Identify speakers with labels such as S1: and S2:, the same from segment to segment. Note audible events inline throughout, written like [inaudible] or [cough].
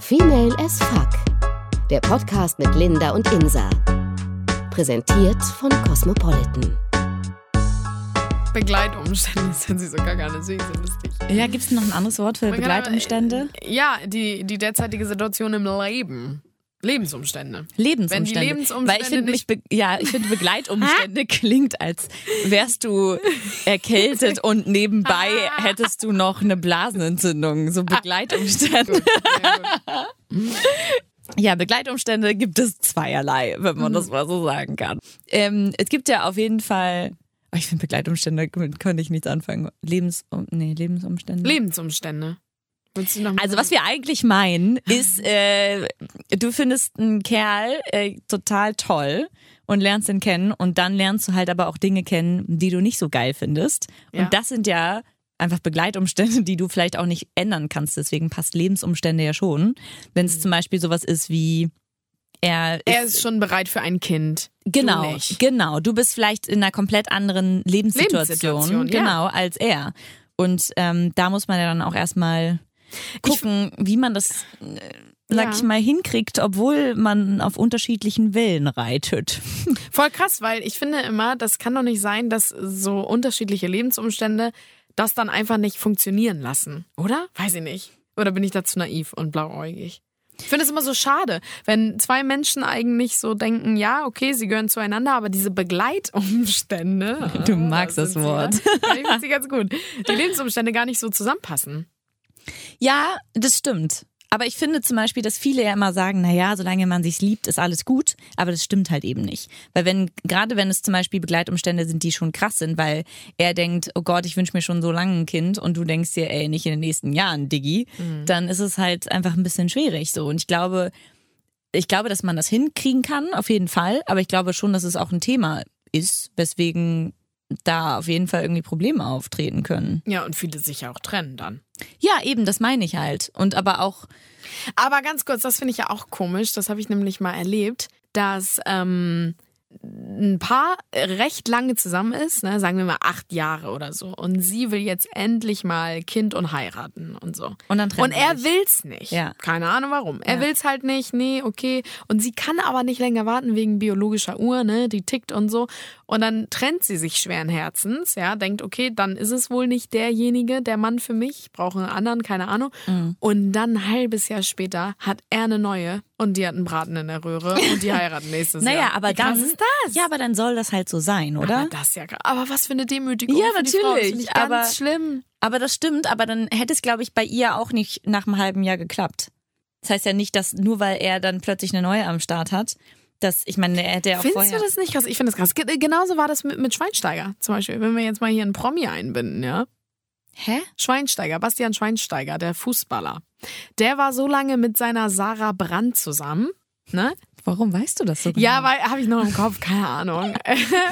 S1: Female as Fuck. Der Podcast mit Linda und Insa. Präsentiert von Cosmopolitan.
S2: Begleitumstände das hört sich so gar nicht so lustig.
S3: Ja, gibt es noch ein anderes Wort für
S2: Man
S3: Begleitumstände?
S2: äh, Ja, die, die derzeitige Situation im Leben. Lebensumstände.
S3: Lebensumstände.
S2: Wenn die Lebensumstände
S3: Weil ich finde,
S2: nicht-
S3: mich be- ja, ich finde Begleitumstände [laughs] klingt, als wärst du erkältet [laughs] und nebenbei hättest du noch eine Blasenentzündung. So Begleitumstände. [laughs] Ja, Begleitumstände gibt es zweierlei, wenn man das mal so sagen kann. Ähm, es gibt ja auf jeden Fall, oh, ich finde Begleitumstände, könnte ich nichts anfangen. Lebens, nee, Lebensumstände.
S2: Lebensumstände.
S3: Also was wir eigentlich meinen, ist, äh, du findest einen Kerl äh, total toll und lernst ihn kennen und dann lernst du halt aber auch Dinge kennen, die du nicht so geil findest.
S2: Ja.
S3: Und das sind ja einfach Begleitumstände, die du vielleicht auch nicht ändern kannst. Deswegen passt Lebensumstände ja schon. Wenn es zum Beispiel sowas ist wie er ist,
S2: er ist schon bereit für ein Kind.
S3: Genau,
S2: Du
S3: genau. Du bist vielleicht in einer komplett anderen Lebenssituation,
S2: Lebenssituation, ja.
S3: genau, als er. Und ähm, da muss man ja dann auch erstmal gucken, wie man das, äh, sag
S2: Ja.
S3: ich mal, hinkriegt, obwohl man auf unterschiedlichen Wellen reitet. [laughs]
S2: Voll krass, weil ich finde immer, das kann doch nicht sein, dass so unterschiedliche Lebensumstände das dann einfach nicht funktionieren lassen, oder? Weiß ich nicht. Oder bin ich da zu naiv und blauäugig? Ich finde es immer so schade, wenn zwei Menschen eigentlich so denken, ja, okay, sie gehören zueinander, aber diese Begleitumstände.
S3: Du
S2: ah,
S3: magst
S2: da
S3: das
S2: sind sie,
S3: Wort.
S2: ne? Ja, ich finde sie ganz gut. Die Lebensumstände gar nicht so zusammenpassen.
S3: Ja, das stimmt. Aber ich finde zum Beispiel, dass viele ja immer sagen, na ja, solange man sich liebt, ist alles gut. Aber das stimmt halt eben nicht. Weil wenn, gerade wenn es zum Beispiel Begleitumstände sind, die schon krass sind, weil er denkt, oh Gott, ich wünsche mir schon so lange ein Kind und du denkst dir, ey, nicht in den nächsten Jahren, Diggi, dann ist es halt einfach ein bisschen schwierig so. Und ich glaube, ich glaube, dass man das hinkriegen kann, auf jeden Fall. Aber ich glaube schon, dass es auch ein Thema ist, weswegen da auf jeden Fall irgendwie Probleme auftreten können.
S2: Ja, und viele sich ja auch trennen dann.
S3: Ja, eben, das meine ich halt. Und aber auch,
S2: Aber ganz kurz, das finde ich ja auch komisch, das habe ich nämlich mal erlebt, dass ähm, ein Paar recht lange zusammen ist, ne, sagen wir mal acht Jahre oder so, und sie will jetzt endlich mal Kind und heiraten und so.
S3: Und dann trennen
S2: Und er
S3: sich.
S2: will's nicht.
S3: Ja.
S2: Keine Ahnung warum. Er
S3: Ja.
S2: will's halt nicht, nee, okay. Und sie kann aber nicht länger warten wegen biologischer Uhr, ne, die tickt und so. Und dann trennt sie sich schweren Herzens, ja, denkt, okay, dann ist es wohl nicht derjenige, der Mann für mich, ich brauche einen anderen, keine Ahnung.
S3: Mhm.
S2: Und dann ein halbes Jahr später hat er eine neue und die hat einen Braten in der Röhre und die [laughs] heiraten nächstes Jahr.
S3: Naja, aber
S2: Wie
S3: dann.
S2: ist das?
S3: Ja, aber dann soll das halt so sein, oder?
S2: Aber das ja. Aber was für eine Demütigung.
S3: Ja,
S2: für die Frau. Das
S3: natürlich,
S2: ganz
S3: aber-
S2: schlimm.
S3: Aber das stimmt, aber dann hätte es, glaube ich, bei ihr auch nicht nach einem halben Jahr geklappt. Das heißt ja nicht, dass nur weil er dann plötzlich eine neue am Start hat, dass, ich meine, er hätte ja auch
S2: Findest
S3: vorher.
S2: du das nicht krass? Ich finde das krass. Ge- Genauso war das mit, mit Schweinsteiger zum Beispiel. Wenn wir jetzt mal hier einen Promi einbinden, ja.
S3: Hä?
S2: Schweinsteiger, Bastian Schweinsteiger, der Fußballer. Der war so lange mit seiner Sarah Brandt zusammen. Ne?
S3: Warum weißt du das so?
S2: Ja,
S3: genau?
S2: weil habe ich noch im Kopf, keine Ahnung.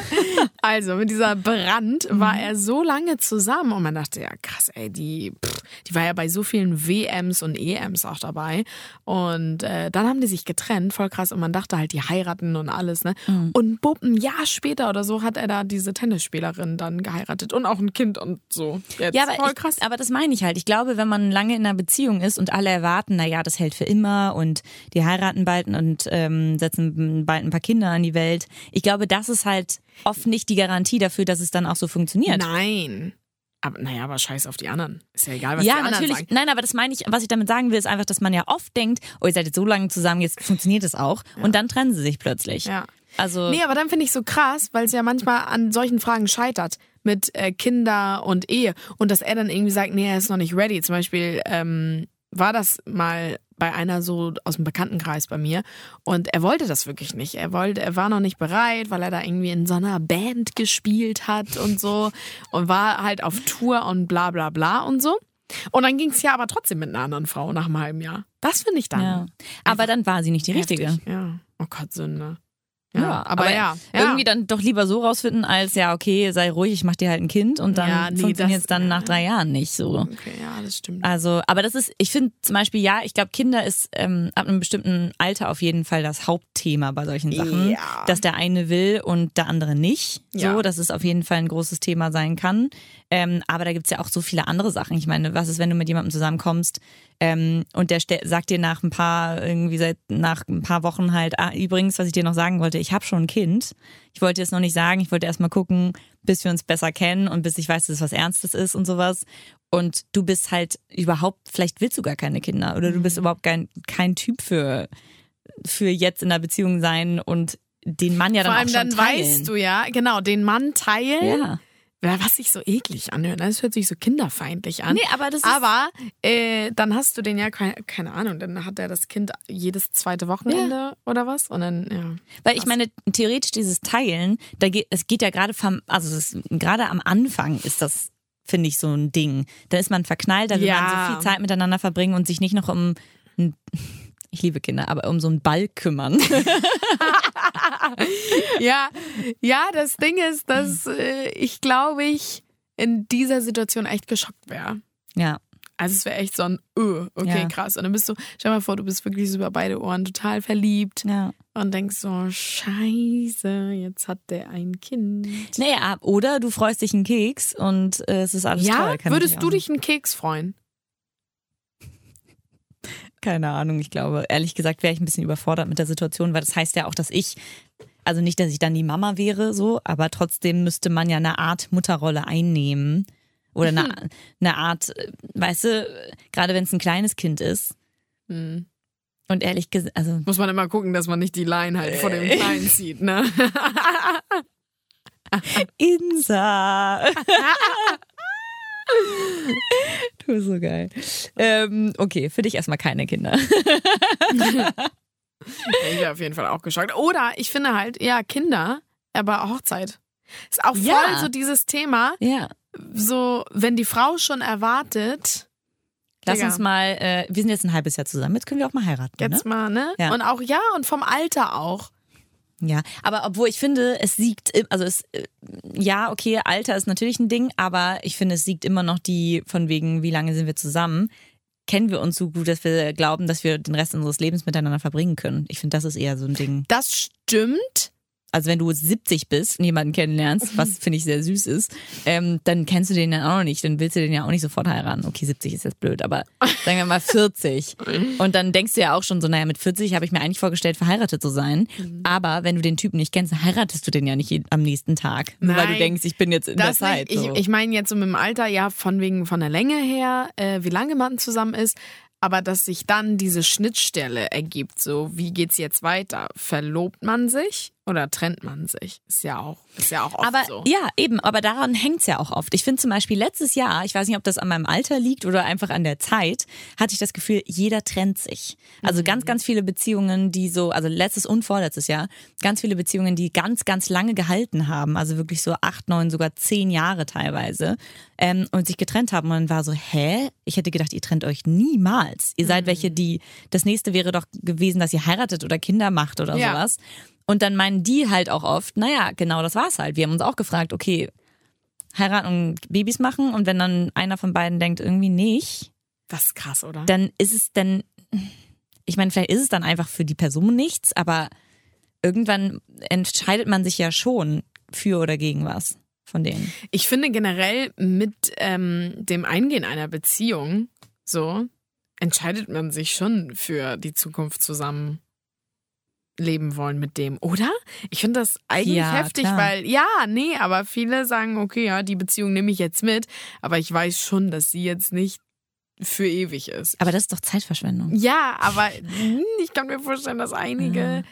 S2: [laughs] also mit dieser Brandt war er so lange zusammen und man dachte, ja krass, ey, die, pff, die war ja bei so vielen WMs und EMs auch dabei. Und äh, dann haben die sich getrennt, voll krass. Und man dachte halt, die heiraten und alles, ne? Und bupp, ein Jahr später oder so hat er da diese Tennisspielerin dann geheiratet und auch ein Kind und so. Jetzt.
S3: Ja, aber,
S2: voll
S3: ich,
S2: krass.
S3: aber das meine ich halt. Ich glaube, wenn man lange in einer Beziehung ist und alle erwarten, na ja, das hält für immer und die heiraten bald und ähm, setzen bald ein paar Kinder an die Welt. Ich glaube, das ist halt oft nicht die Garantie dafür, dass es dann auch so funktioniert.
S2: Nein. Aber naja, aber scheiß auf die anderen. Ist ja egal, was
S3: ja,
S2: die anderen
S3: natürlich.
S2: sagen.
S3: Nein, aber das meine ich, was ich damit sagen will, ist einfach, dass man ja oft denkt, oh, ihr seid jetzt so lange zusammen, jetzt funktioniert es auch. Und dann trennen sie sich plötzlich.
S2: Ja.
S3: Also,
S2: Nee, aber dann finde ich so krass, weil es ja manchmal an solchen Fragen scheitert mit äh, Kinder und Ehe und dass er dann irgendwie sagt, nee, er ist noch nicht ready. Zum Beispiel ähm, war das mal bei einer so aus dem Bekanntenkreis bei mir und er wollte das wirklich nicht. Er wollte, er war noch nicht bereit, weil er da irgendwie in so einer Band gespielt hat und so und war halt auf Tour und bla bla bla und so. Und dann ging es ja aber trotzdem mit einer anderen Frau nach einem halben Jahr. Das finde ich dann.
S3: ja. Aber dann war sie nicht die richtige.
S2: heftig. Ja. Oh Gott, Sünde. Ja, aber, ja, ja.
S3: Irgendwie dann doch lieber so rausfinden, als ja, okay, sei ruhig, ich mach dir halt ein Kind und dann
S2: Ja, nee,
S3: funktioniert es dann nach drei Jahren nicht so.
S2: Okay, ja, das stimmt.
S3: Also, aber das ist, ich finde zum Beispiel, ja, ich glaube, Kinder ist ähm, ab einem bestimmten Alter auf jeden Fall das Hauptthema bei solchen Sachen.
S2: Ja.
S3: Dass der eine will und der andere nicht. So,
S2: Ja.
S3: dass es auf jeden Fall ein großes Thema sein kann. Ähm, aber da gibt's ja auch so viele andere Sachen. Ich meine, was ist, wenn du mit jemandem zusammenkommst, Ähm, und der sagt dir nach ein paar, irgendwie seit nach ein paar Wochen halt, ah, übrigens, was ich dir noch sagen wollte, ich habe schon ein Kind. Ich wollte es noch nicht sagen, ich wollte erst mal gucken, bis wir uns besser kennen und bis ich weiß, dass es was Ernstes ist und sowas. Und du bist halt überhaupt, vielleicht willst du gar keine Kinder oder du bist überhaupt kein, kein Typ für, für jetzt in einer Beziehung sein und den Mann ja dann
S2: Vor allem
S3: auch schon
S2: dann
S3: teilen.
S2: weißt du ja, genau, den Mann teilen.
S3: Ja.
S2: Ja, Was sich so eklig anhört. ne? Das hört sich so kinderfeindlich an.
S3: Nee, aber das ist-
S2: Aber äh, dann hast du den ja, keine, keine Ahnung, dann hat er das Kind jedes zweite Wochenende oder was? Und dann, ja.
S3: Weil ich meine, theoretisch dieses Teilen, da geht, es geht ja gerade vom, also gerade am Anfang ist das, finde ich, so ein Ding. Da ist man verknallt, da will
S2: Ja.
S3: man so viel Zeit miteinander verbringen und sich nicht noch um, ein- ich liebe Kinder, aber um so einen Ball kümmern. [laughs]
S2: Ja, ja, das Ding ist, dass äh, ich glaube ich in dieser Situation echt geschockt wäre.
S3: ja.
S2: Also es wäre echt so ein, öh, okay,
S3: Ja.
S2: krass. Und dann bist du, stell mal vor, du bist wirklich so über beide Ohren total verliebt
S3: Ja.
S2: und denkst so, scheiße, jetzt hat der ein Kind.
S3: Naja, oder du freust dich einen Keks und äh, es ist alles
S2: ja,
S3: toll. Kann
S2: würdest du dich einen Keks freuen?
S3: Keine Ahnung, ich glaube, ehrlich gesagt wäre ich ein bisschen überfordert mit der Situation, weil das heißt ja auch, dass ich, also nicht, dass ich dann die Mama wäre, so, aber trotzdem müsste man ja eine Art Mutterrolle einnehmen. Oder eine, eine Art, äh, weißt du, gerade wenn es ein kleines Kind ist.
S2: Hm.
S3: Und ehrlich gesagt, also
S2: Muss man immer gucken, dass man nicht die Line halt vor dem Kleinen zieht, ne? [laughs]
S3: Insa. [laughs] [laughs] du bist so geil. Ähm, okay, für dich erstmal keine Kinder.
S2: Ich wäre auf jeden Fall auch geschockt. Oder ich finde halt, ja, Kinder, aber Hochzeit. Ist auch voll
S3: Ja.
S2: so dieses Thema,
S3: Ja.
S2: so, wenn die Frau schon erwartet,
S3: Lass
S2: Digga.
S3: uns mal, äh, wir sind jetzt ein halbes Jahr zusammen, jetzt können wir auch mal heiraten.
S2: jetzt
S3: ne?
S2: mal, ne?
S3: Ja.
S2: Und auch, ja, und vom Alter auch.
S3: Ja, aber obwohl ich finde, es siegt, also es, äh, ja, okay, Alter ist natürlich ein Ding, aber ich finde, es siegt immer noch die von wegen, wie lange sind wir zusammen? Kennen wir uns so gut, dass wir glauben, dass wir den Rest unseres Lebens miteinander verbringen können? Ich finde, das ist eher so ein Ding.
S2: Das stimmt.
S3: Also wenn du 70 bist und jemanden kennenlernst, [laughs] was finde ich sehr süß ist, ähm, dann kennst du den dann auch noch nicht, dann willst du den ja auch nicht sofort heiraten. Okay, 70 ist jetzt blöd, aber sagen wir mal 40. [laughs] Und dann denkst du ja auch schon so, naja, mit 40 habe ich mir eigentlich vorgestellt, verheiratet zu sein. Aber wenn du den Typen nicht kennst, dann heiratest du den ja nicht am nächsten Tag. Nur weil du
S2: Nein,
S3: denkst, ich bin jetzt in der Zeit.
S2: nicht. Ich,
S3: so.
S2: ich meine jetzt so mit dem Alter, ja, von wegen von der Länge her, äh, wie lange man zusammen ist, aber dass sich dann diese Schnittstelle ergibt, so wie geht's jetzt weiter? Verlobt man sich oder trennt man sich? Ist ja auch, ist ja auch oft
S3: aber
S2: so.
S3: ja, eben, aber daran hängt's ja auch oft. Ich finde zum Beispiel letztes Jahr, ich weiß nicht, ob das an meinem Alter liegt oder einfach an der Zeit, hatte ich das Gefühl, jeder trennt sich. Also ganz, ganz viele Beziehungen, die so, also letztes und vorletztes Jahr, ganz viele Beziehungen, die ganz, ganz lange gehalten haben, also wirklich so acht, neun, sogar zehn Jahre teilweise, ähm, und sich getrennt haben. Und dann war so, hä? Ich hätte gedacht, ihr trennt euch niemals. Ihr seid welche, die, das nächste wäre doch gewesen, dass ihr heiratet oder Kinder macht oder
S2: Ja.
S3: sowas. Und dann meinen die halt auch oft, naja, genau das war's halt. Wir haben uns auch gefragt, okay, heiraten und Babys machen und wenn dann einer von beiden denkt, irgendwie nicht,
S2: Das ist krass, oder?
S3: dann ist es dann, ich meine, vielleicht ist es dann einfach für die Person nichts, aber irgendwann entscheidet man sich ja schon für oder gegen was von denen.
S2: Ich finde generell mit ähm, dem Eingehen einer Beziehung, so, entscheidet man sich schon für die Zukunft zusammen leben wollen mit dem, oder? Ich finde das eigentlich
S3: Ja,
S2: heftig,
S3: klar.
S2: weil, ja, nee, aber viele sagen, okay, ja, die Beziehung nehme ich jetzt mit, aber ich weiß schon, dass sie jetzt nicht für ewig ist.
S3: Aber das ist doch Zeitverschwendung.
S2: Ja, aber hm, ich kann mir vorstellen, dass einige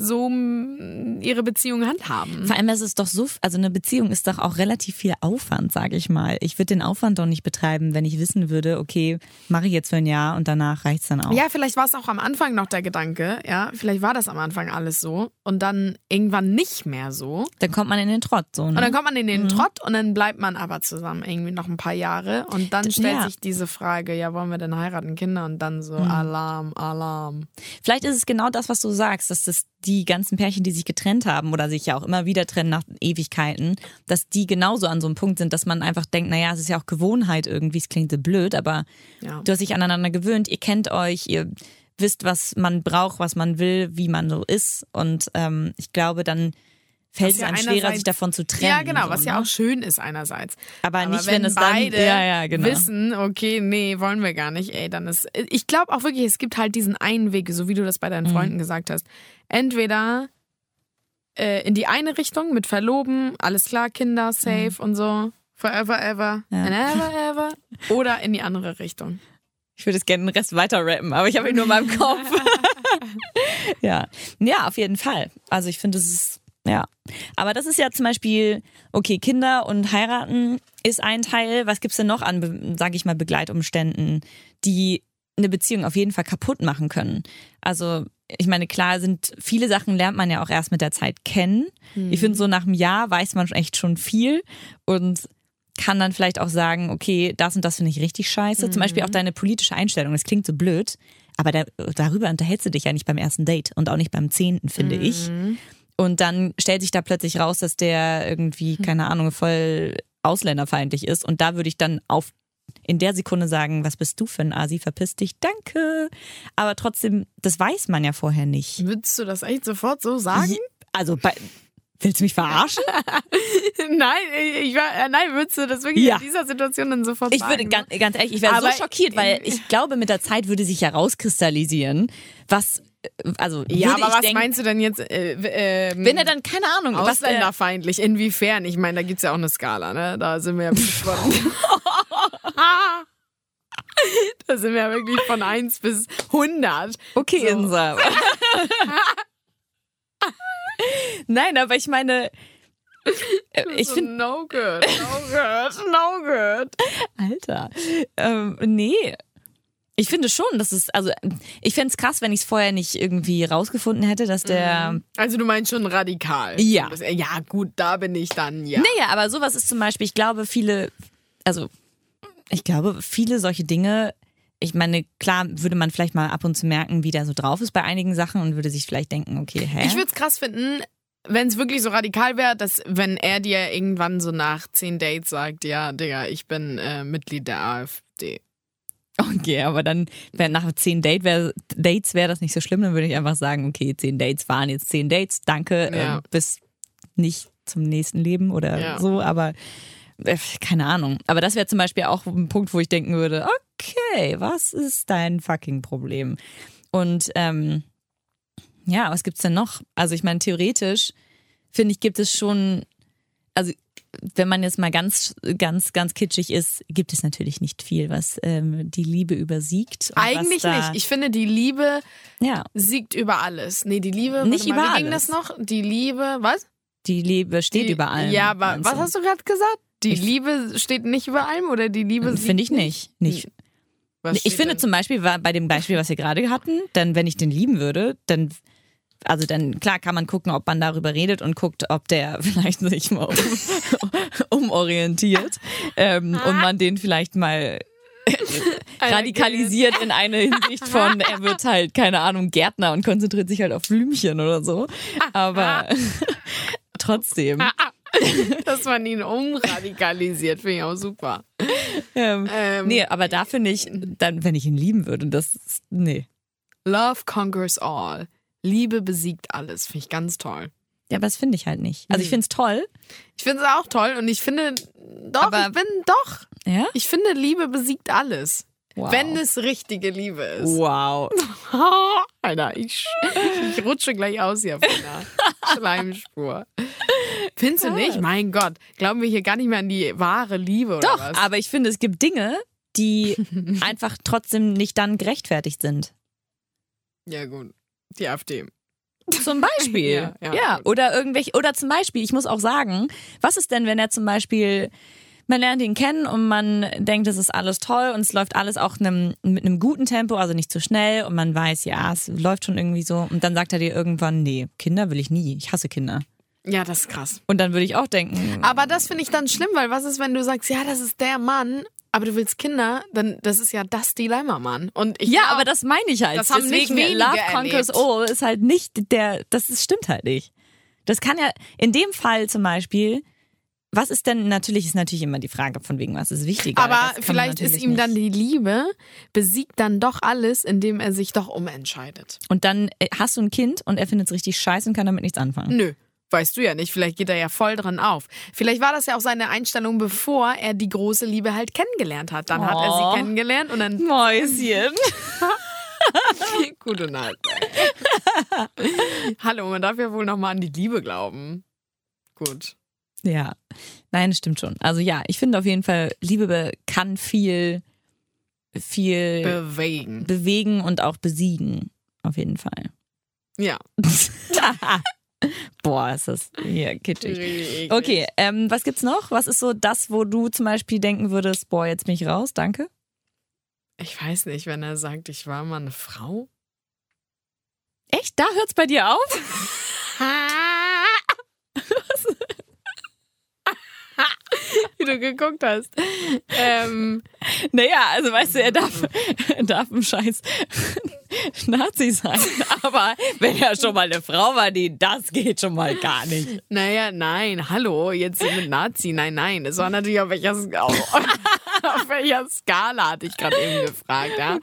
S2: so mm, ihre Beziehung handhaben.
S3: Vor allem ist es doch so, also eine Beziehung ist doch auch relativ viel Aufwand, sage ich mal. Ich würde den Aufwand doch nicht betreiben, wenn ich wissen würde, okay, mache ich jetzt für ein Jahr und danach reicht's dann auch.
S2: Ja, vielleicht war es auch am Anfang noch der Gedanke, ja, vielleicht war das am Anfang alles so und dann irgendwann nicht mehr so.
S3: Dann kommt man in den Trott so. Ne?
S2: Und dann kommt man in den Trott und dann bleibt man aber zusammen irgendwie noch ein paar Jahre und dann stellt
S3: ja.
S2: sich diese Frage, ja, wollen wir denn heiraten, Kinder? Und dann so Alarm, Alarm.
S3: Vielleicht ist es genau das, was du sagst, dass das die ganzen Pärchen, die sich getrennt haben oder sich ja auch immer wieder trennen nach Ewigkeiten, dass die genauso an so einem Punkt sind, dass man einfach denkt, naja, es ist ja auch Gewohnheit irgendwie, es klingt so blöd, aber
S2: Ja.
S3: du hast dich aneinander gewöhnt, ihr kennt euch, ihr wisst, was man braucht, was man will, wie man so ist und ähm, ich glaube, dann fällt
S2: Was
S3: es
S2: ja
S3: einem schwerer, sich davon zu trennen.
S2: Ja, genau,
S3: so,
S2: was
S3: ne?
S2: ja auch schön ist einerseits.
S3: Aber nicht,
S2: wenn,
S3: wenn es dann-
S2: beide
S3: ja, ja, genau.
S2: wissen, okay, nee, wollen wir gar nicht, ey, dann ist. Ich glaube auch wirklich, es gibt halt diesen einen Weg, so wie du das bei
S3: Mhm.
S2: deinen Freunden gesagt hast. Entweder äh, in die eine Richtung mit Verloben, alles klar, Kinder, safe und so, forever, ever,
S3: Mhm. Ja.
S2: and ever, ever. [laughs] Oder in die andere Richtung.
S3: Ich würde es gerne den Rest weiter rappen, aber ich habe ihn nur in meinem Kopf. [laughs] [laughs] ja. ja, auf jeden Fall. Also ich finde, es ist, ja. Aber das ist ja zum Beispiel, okay, Kinder und heiraten ist ein Teil. Was gibt's denn noch an, sage ich mal, Begleitumständen, die eine Beziehung auf jeden Fall kaputt machen können? Also ich meine, klar sind viele Sachen lernt man ja auch erst mit der Zeit kennen. Ich finde, so nach einem Jahr weiß man echt schon viel und kann dann vielleicht auch sagen, okay, das und das finde ich richtig scheiße. Zum Beispiel auch deine politische Einstellung. Das klingt so blöd, aber da, darüber unterhältst du dich ja nicht beim ersten Date und auch nicht beim zehnten, finde ich. Und dann stellt sich da plötzlich raus, dass der irgendwie, keine Ahnung, voll ausländerfeindlich ist. Und da würde ich dann auf in der Sekunde sagen, was bist du für ein Asi, verpiss dich, danke. Aber trotzdem, das weiß man ja vorher nicht.
S2: Würdest du das echt sofort so sagen?
S3: Also, bei, willst du mich verarschen? [laughs]
S2: nein, ich war, äh, nein, würdest du das wirklich
S3: Ja.
S2: in dieser Situation dann sofort
S3: Ich
S2: sagen?
S3: würde ganz, ganz ehrlich, ich wäre so
S2: Aber-
S3: schockiert, weil ich glaube, mit der Zeit würde sich herauskristallisieren, was, also
S2: ja, aber was
S3: denken,
S2: meinst du denn jetzt? Äh, ähm,
S3: wenn er dann, keine Ahnung, was der,
S2: Ausländerfeindlich, inwiefern? Ich meine, da gibt's ja auch eine Skala, ne? Da sind wir ja wirklich von. [laughs] da sind wir ja wirklich von 1 bis 100.
S3: okay,
S2: So.
S3: Insa. Nein, aber ich meine, äh, ich
S2: so,
S3: finde,
S2: No good, no good, no good.
S3: Alter, ähm, nee. Ich finde schon, dass es, also ich fände es krass, wenn ich es vorher nicht irgendwie rausgefunden hätte, dass der.
S2: Also du meinst schon radikal.
S3: Ja.
S2: Bisschen. Ja, gut, da bin ich dann, ja.
S3: Naja, aber sowas ist zum Beispiel, ich glaube, viele, also ich glaube, viele solche Dinge, ich meine, klar würde man vielleicht mal ab und zu merken, wie der so drauf ist bei einigen Sachen und würde sich vielleicht denken, okay, hä?
S2: Ich würde es krass finden, wenn es wirklich so radikal wäre, dass wenn er dir irgendwann so nach zehn Dates sagt, ja, Digga, ich bin äh, Mitglied der AfD.
S3: Okay, aber dann nach zehn Date wär, Dates wäre das nicht so schlimm, dann würde ich einfach sagen, okay, zehn Dates waren jetzt zehn Dates, danke,
S2: Ja.
S3: ähm, bis nicht zum nächsten Leben oder
S2: Ja.
S3: so, aber äh, keine Ahnung. Aber das wäre zum Beispiel auch ein Punkt, wo ich denken würde, okay, was ist dein fucking Problem? Und ähm, ja, was gibt's denn noch? Also ich meine, theoretisch finde ich, gibt es schon, also wenn man jetzt mal ganz, ganz, ganz kitschig ist, gibt es natürlich nicht viel, was ähm, die Liebe übersiegt.
S2: Eigentlich nicht. Ich finde, die Liebe
S3: Ja,
S2: siegt über alles. Nee, die Liebe,
S3: Nicht
S2: mal,
S3: über
S2: wie ging
S3: alles.
S2: das noch? Die Liebe, was?
S3: die Liebe steht
S2: die,
S3: über allem.
S2: Ja, aber was hast du gerade gesagt? Die
S3: Ich-
S2: Liebe steht nicht über allem oder die Liebe siegt
S3: Finde ich nicht. nicht.
S2: Was
S3: Ich finde
S2: denn?
S3: zum Beispiel war bei dem Beispiel, was wir gerade hatten, dann, wenn ich den lieben würde, dann, also dann, klar kann man gucken, ob man darüber redet und guckt, ob der [laughs] vielleicht sich mal um, [laughs] umorientiert ähm, und man den vielleicht mal [laughs] radikalisiert in eine Hinsicht von, er wird halt, keine Ahnung, Gärtner und konzentriert sich halt auf Blümchen oder so. Aber trotzdem.
S2: dass man ihn umradikalisiert, finde ich auch super.
S3: Ähm,
S2: Ähm,
S3: nee, aber da finde ich, dann, wenn ich ihn lieben würde, und das, ist- nee.
S2: Love conquers all. Liebe besiegt alles, finde ich ganz toll.
S3: Ja, aber das finde ich halt nicht. Also ich finde es toll.
S2: Ich finde es auch toll und ich finde, doch,
S3: Aber-
S2: ich bin, doch,
S3: Ja?
S2: ich finde, Liebe besiegt alles.
S3: Wow.
S2: Wenn es richtige Liebe ist.
S3: Wow. [laughs]
S2: Alter, ich, ich rutsche gleich aus hier von der [laughs] Schleimspur. Findest du nicht? Mein Gott, glauben wir hier gar nicht mehr an die wahre Liebe oder
S3: Doch,
S2: was?
S3: aber ich finde, es gibt Dinge, die [laughs] einfach trotzdem nicht dann gerechtfertigt sind.
S2: Ja gut, die AfD.
S3: Zum Beispiel. [laughs]
S2: Ja,
S3: ja,
S2: ja.
S3: Oder irgendwelche, oder zum Beispiel, ich muss auch sagen, was ist denn, wenn er zum Beispiel, man lernt ihn kennen und man denkt, es ist alles toll und es läuft alles auch einem, mit einem guten Tempo, also nicht zu schnell und man weiß, ja, es läuft schon irgendwie so und dann sagt er dir irgendwann, nee, Kinder will ich nie, ich hasse Kinder.
S2: Ja, das ist krass.
S3: Und dann würde ich auch denken,
S2: Aber das finde ich dann schlimm, weil was ist, wenn du sagst, ja, das ist der Mann, aber du willst Kinder, dann das ist ja das Dilemma, Mann. Und ich
S3: Ja,
S2: glaub,
S3: aber das meine ich halt.
S2: Das haben nicht
S3: Deswegen,
S2: wenige
S3: Love Conquers
S2: erlebt.
S3: All ist halt nicht der, das ist, stimmt halt nicht. Das kann ja, in dem Fall zum Beispiel, was ist denn, natürlich ist natürlich immer die Frage von wegen, was ist wichtiger.
S2: aber vielleicht ist ihm dann
S3: nicht.
S2: die Liebe, besiegt dann doch alles, indem er sich doch umentscheidet.
S3: Und dann äh, hast du ein Kind und er findet es richtig scheiße und kann damit nichts anfangen.
S2: Nö. Weißt du ja nicht, vielleicht geht er ja voll dran auf. Vielleicht war das ja auch seine Einstellung, bevor er die große Liebe halt kennengelernt hat. Dann hat er
S3: Oh.
S2: sie kennengelernt und dann
S3: Mäuschen. [laughs]
S2: Gute Nacht. Hallo, man darf ja wohl nochmal an die Liebe glauben. Gut.
S3: Ja, nein, stimmt schon. Also ja, ich finde auf jeden Fall, Liebe be- kann viel, viel
S2: Bewegen.
S3: bewegen und auch besiegen. Auf jeden Fall.
S2: Ja. [laughs] [laughs]
S3: Boah, ist das hier kitschig. Okay, ähm, was gibt's noch? Was ist so das, wo du zum Beispiel denken würdest, boah, jetzt bin ich raus, danke?
S2: Ich weiß nicht, wenn er sagt, ich war mal eine Frau.
S3: Echt? Da hört's bei dir auf? [laughs] [laughs]
S2: Wie du geguckt hast. Ähm,
S3: Naja, also weißt du, er darf, er darf ein scheiß Nazi sein. Aber wenn er schon mal eine Frau war, nee, das geht schon mal gar nicht.
S2: naja, nein, hallo, jetzt mit Nazi. Nein, nein. Das war natürlich auf welcher, auf, [laughs] auf welcher Skala, hatte ich gerade eben gefragt. Ja?